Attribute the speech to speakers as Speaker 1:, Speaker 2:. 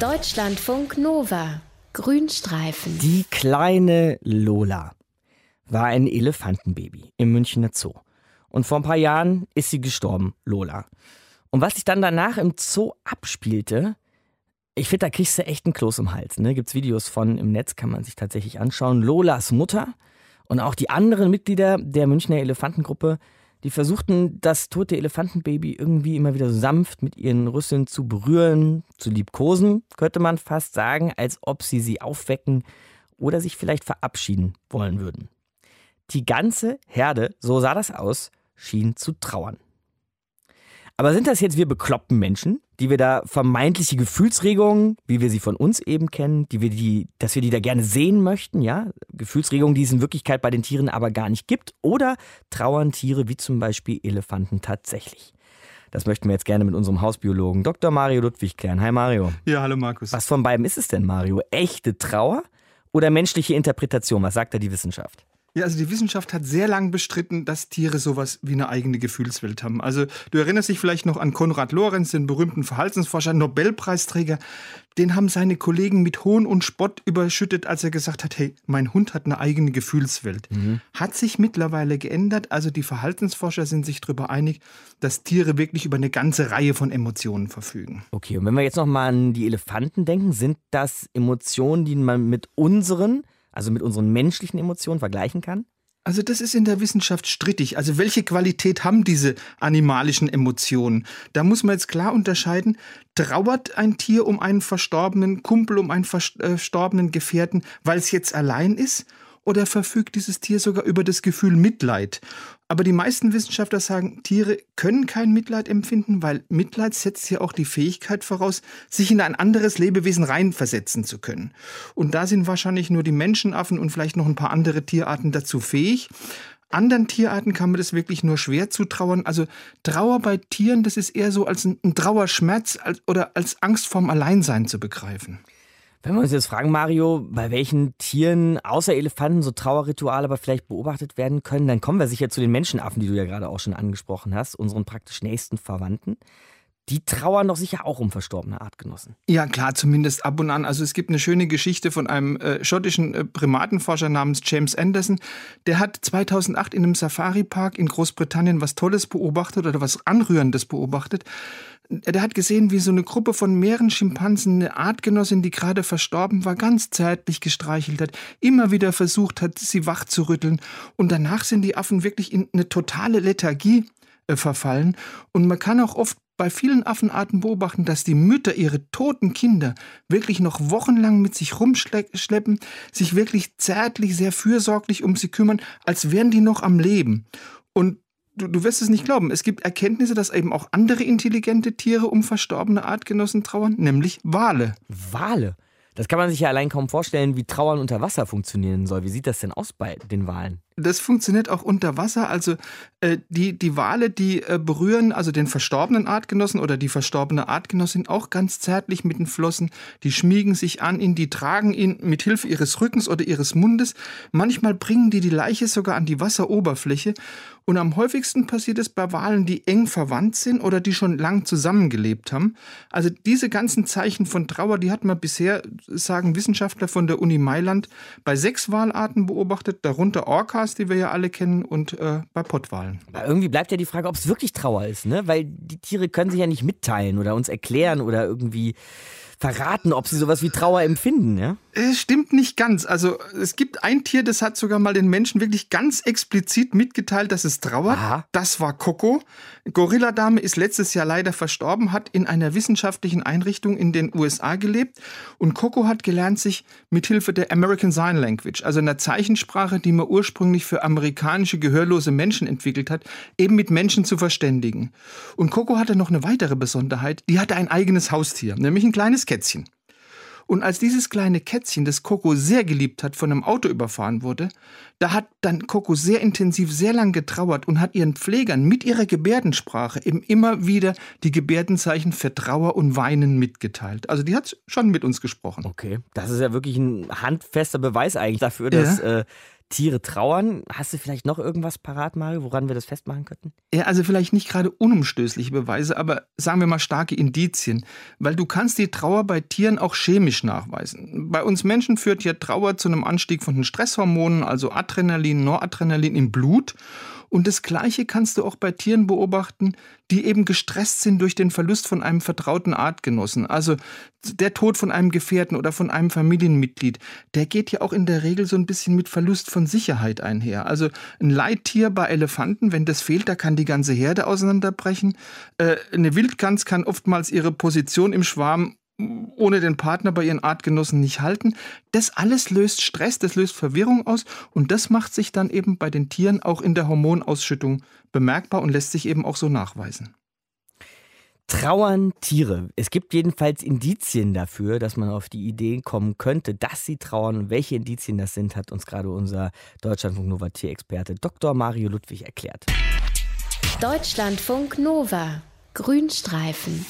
Speaker 1: Deutschlandfunk Nova. Grünstreifen.
Speaker 2: Die kleine Lola war ein Elefantenbaby im Münchner Zoo. Und vor ein paar Jahren ist sie gestorben, Lola. Und was sich dann danach im Zoo abspielte, ich finde, da kriegst du echt einen Kloß im Hals. Ne? Gibt es Videos von im Netz, kann man sich tatsächlich anschauen. Lolas Mutter und auch die anderen Mitglieder der Münchner Elefantengruppe die versuchten, das tote Elefantenbaby irgendwie immer wieder sanft mit ihren Rüsseln zu berühren, zu liebkosen, könnte man fast sagen, als ob sie sie aufwecken oder sich vielleicht verabschieden wollen würden. Die ganze Herde, so sah das aus, schien zu trauern. Aber sind das jetzt wir bekloppten Menschen, die wir da vermeintliche Gefühlsregungen, wie wir sie von uns eben kennen, die wir die, dass wir die da gerne sehen möchten, ja? Gefühlsregungen, die es in Wirklichkeit bei den Tieren aber gar nicht gibt? Oder trauern Tiere wie zum Beispiel Elefanten tatsächlich? Das möchten wir jetzt gerne mit unserem Hausbiologen Dr. Mario Ludwig klären. Hi Mario.
Speaker 3: Ja, hallo Markus.
Speaker 2: Was von beiden ist es denn, Mario? Echte Trauer oder menschliche Interpretation? Was sagt da die Wissenschaft?
Speaker 3: Ja, also die Wissenschaft hat sehr lang bestritten, dass Tiere sowas wie eine eigene Gefühlswelt haben. Also du erinnerst dich vielleicht noch an Konrad Lorenz, den berühmten Verhaltensforscher, Nobelpreisträger. Den haben seine Kollegen mit Hohn und Spott überschüttet, als er gesagt hat, hey, mein Hund hat eine eigene Gefühlswelt. Mhm. Hat sich mittlerweile geändert. Also die Verhaltensforscher sind sich darüber einig, dass Tiere wirklich über eine ganze Reihe von Emotionen verfügen.
Speaker 2: Okay, und wenn wir jetzt noch mal an die Elefanten denken, sind das Emotionen, die man mit unseren also mit unseren menschlichen Emotionen vergleichen kann?
Speaker 3: Also das ist in der Wissenschaft strittig. Also welche Qualität haben diese animalischen Emotionen? Da muss man jetzt klar unterscheiden, trauert ein Tier um einen verstorbenen Kumpel, um einen verstorbenen Gefährten, weil es jetzt allein ist? Oder verfügt dieses Tier sogar über das Gefühl Mitleid? Aber die meisten Wissenschaftler sagen, Tiere können kein Mitleid empfinden, weil Mitleid setzt ja auch die Fähigkeit voraus, sich in ein anderes Lebewesen reinversetzen zu können. Und da sind wahrscheinlich nur die Menschenaffen und vielleicht noch ein paar andere Tierarten dazu fähig. Anderen Tierarten kann man das wirklich nur schwer zutrauern. Also Trauer bei Tieren, das ist eher so als ein, Trauerschmerz oder als Angst vorm Alleinsein zu begreifen.
Speaker 2: Wenn wir uns jetzt fragen, Mario, bei welchen Tieren außer Elefanten so Trauerrituale aber vielleicht beobachtet werden können, dann kommen wir sicher zu den Menschenaffen, die du ja gerade auch schon angesprochen hast, unseren praktisch nächsten Verwandten. Die trauern doch sicher auch um verstorbene Artgenossen.
Speaker 3: Ja, klar, zumindest ab und an. Also es gibt eine schöne Geschichte von einem äh, schottischen äh, Primatenforscher namens James Anderson. Der hat 2008 in einem Safari-Park in Großbritannien was Tolles beobachtet oder was Anrührendes beobachtet der hat gesehen, wie so eine Gruppe von mehreren Schimpansen eine Artgenossin, die gerade verstorben war, ganz zärtlich gestreichelt hat, immer wieder versucht hat, sie wach zu rütteln. Und danach sind die Affen wirklich in eine totale Lethargie äh, verfallen. Und man kann auch oft bei vielen Affenarten beobachten, dass die Mütter ihre toten Kinder wirklich noch wochenlang mit sich rumschleppen, sich wirklich zärtlich, sehr fürsorglich um sie kümmern, als wären die noch am Leben. Und du, du wirst es nicht glauben, es gibt Erkenntnisse, dass eben auch andere intelligente Tiere um verstorbene Artgenossen trauern, nämlich Wale.
Speaker 2: Wale? Das kann man sich ja allein kaum vorstellen, wie Trauern unter Wasser funktionieren soll. Wie sieht das denn aus bei den Walen?
Speaker 3: Das funktioniert auch unter Wasser. Also äh, die, die Wale, die äh, berühren also den verstorbenen Artgenossen oder die verstorbene Artgenossin auch ganz zärtlich mit den Flossen. Die schmiegen sich an ihn, die tragen ihn mit Hilfe ihres Rückens oder ihres Mundes. Manchmal bringen die die Leiche sogar an die Wasseroberfläche. Und am häufigsten passiert es bei Walen, die eng verwandt sind oder die schon lang zusammengelebt haben. Also diese ganzen Zeichen von Trauer, die hat man bisher, sagen Wissenschaftler von der Uni Mailand, bei sechs Walarten beobachtet, darunter Orcas Orcas, die wir ja alle kennen, und äh, bei Pottwalen.
Speaker 2: Aber irgendwie bleibt ja die Frage, ob es wirklich Trauer ist, ne? Weil die Tiere können sich ja nicht mitteilen oder uns erklären oder irgendwie verraten, ob sie sowas wie Trauer empfinden, ja?
Speaker 3: Es stimmt nicht ganz. Also es gibt ein Tier, das hat sogar mal den Menschen wirklich ganz explizit mitgeteilt, dass es trauert. Aha. Das war Coco. Gorilladame ist letztes Jahr leider verstorben, hat in einer wissenschaftlichen Einrichtung in den USA gelebt und Coco hat gelernt, sich mit Hilfe der American Sign Language, also einer Zeichensprache, die man ursprünglich für amerikanische gehörlose Menschen entwickelt hat, eben mit Menschen zu verständigen. Und Coco hatte noch eine weitere Besonderheit. Die hatte ein eigenes Haustier, nämlich ein kleines Kätzchen. Und als dieses kleine Kätzchen, das Coco sehr geliebt hat, von einem Auto überfahren wurde, da hat dann Coco sehr intensiv, sehr lang getrauert und hat ihren Pflegern mit ihrer Gebärdensprache eben immer wieder die Gebärdenzeichen für Trauer und Weinen mitgeteilt. Also die hat schon mit uns gesprochen.
Speaker 2: Okay, das ist ja wirklich ein handfester Beweis eigentlich dafür, dass ja. äh, Tiere trauern. Hast du vielleicht noch irgendwas parat, Mario, woran wir das festmachen könnten?
Speaker 3: Ja, also vielleicht nicht gerade unumstößliche Beweise, aber sagen wir mal starke Indizien. Weil du kannst die Trauer bei Tieren auch chemisch nachweisen. Bei uns Menschen führt ja Trauer zu einem Anstieg von den Stresshormonen, also Adrenalin, Noradrenalin im Blut. Und das Gleiche kannst du auch bei Tieren beobachten, die eben gestresst sind durch den Verlust von einem vertrauten Artgenossen. Also der Tod von einem Gefährten oder von einem Familienmitglied, der geht ja auch in der Regel so ein bisschen mit Verlust von Sicherheit einher. Also ein Leittier bei Elefanten, wenn das fehlt, da kann die ganze Herde auseinanderbrechen. Äh, eine Wildgans kann oftmals ihre Position im Schwarm ohne den Partner bei ihren Artgenossen nicht halten. Das alles löst Stress, das löst Verwirrung aus und das macht sich dann eben bei den Tieren auch in der Hormonausschüttung bemerkbar und lässt sich eben auch so nachweisen.
Speaker 2: Trauern Tiere. Es gibt jedenfalls Indizien dafür, dass man auf die Idee kommen könnte, dass sie trauern. Und welche Indizien das sind, hat uns gerade unser Deutschlandfunk Nova Tierexperte Dr. Mario Ludwig erklärt.
Speaker 1: Deutschlandfunk Nova. Grünstreifen.